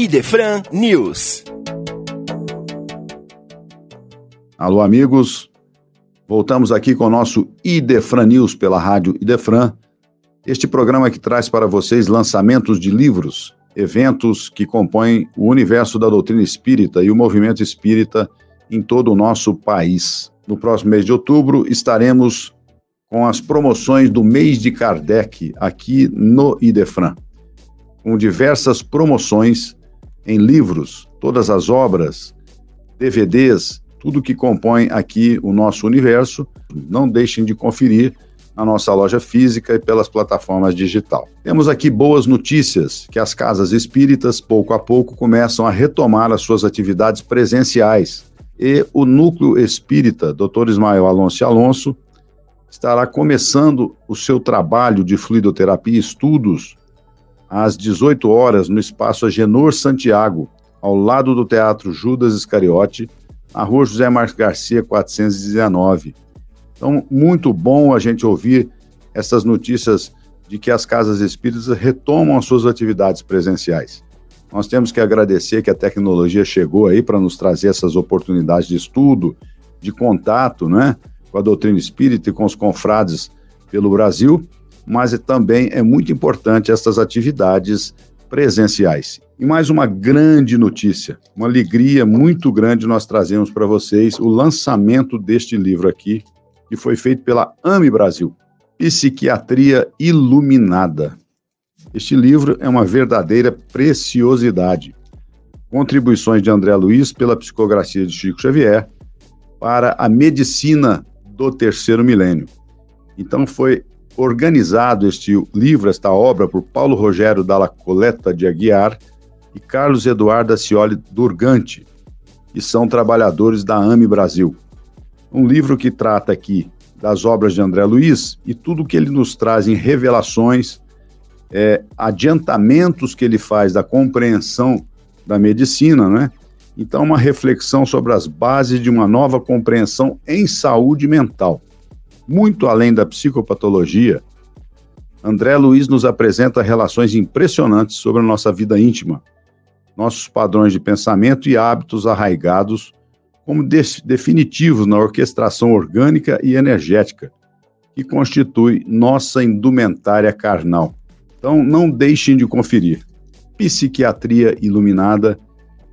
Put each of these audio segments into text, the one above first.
Idefran News. Alô, amigos. Voltamos aqui com o nosso Idefran News pela rádio Idefran. Este programa que traz para vocês lançamentos de livros, eventos que compõem o universo da doutrina espírita e o movimento espírita em todo o nosso país. No próximo mês de outubro estaremos com as promoções do mês de Kardec aqui no Idefran, com diversas promoções em livros, todas as obras, DVDs, tudo que compõe aqui o nosso universo. Não deixem de conferir na nossa loja física e pelas plataformas digital. Temos aqui boas notícias que as casas espíritas, pouco a pouco, começam a retomar as suas atividades presenciais. E o núcleo espírita, Dr. Ismael Alonso Alonso, estará começando o seu trabalho de fluidoterapia e estudos às 18 horas no espaço Agenor Santiago, ao lado do Teatro Judas Iscariote, na rua José Marcos Garcia, 419. Então, muito bom a gente ouvir essas notícias de que as casas espíritas retomam as suas atividades presenciais. Nós temos que agradecer que a tecnologia chegou aí para nos trazer essas oportunidades de estudo, de contato, né, com a doutrina espírita e com os confrades pelo Brasil, mas também é muito importante essas atividades presenciais. E mais uma grande notícia, uma alegria muito grande nós trazemos para vocês o lançamento deste livro aqui, que foi feito pela AME Brasil, Psiquiatria Iluminada. Este livro é uma verdadeira preciosidade. Contribuições de André Luiz pela psicografia de Chico Xavier para a medicina do terceiro milênio. Então foi organizado este livro, esta obra, por Paulo Rogério Dalla Coleta de Aguiar e Carlos Eduardo Acioli Durgante, que são trabalhadores da AME Brasil. Um livro que trata aqui das obras de André Luiz e tudo que ele nos traz em revelações, é, adiantamentos que ele faz da compreensão da medicina, né? Então, uma reflexão sobre as bases de uma nova compreensão em saúde mental. Muito além da psicopatologia, André Luiz nos apresenta relações impressionantes sobre a nossa vida íntima, nossos padrões de pensamento e hábitos arraigados como de definitivos na orquestração orgânica e energética, que constitui nossa indumentária carnal. Então, não deixem de conferir. Psiquiatria Iluminada,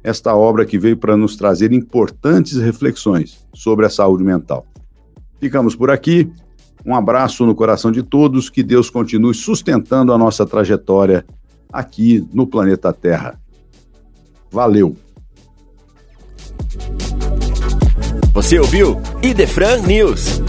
esta obra que veio para nos trazer importantes reflexões sobre a saúde mental. Ficamos por aqui. Um abraço no coração de todos, que Deus continue sustentando a nossa trajetória aqui no planeta Terra. Valeu! Você ouviu Idefran News.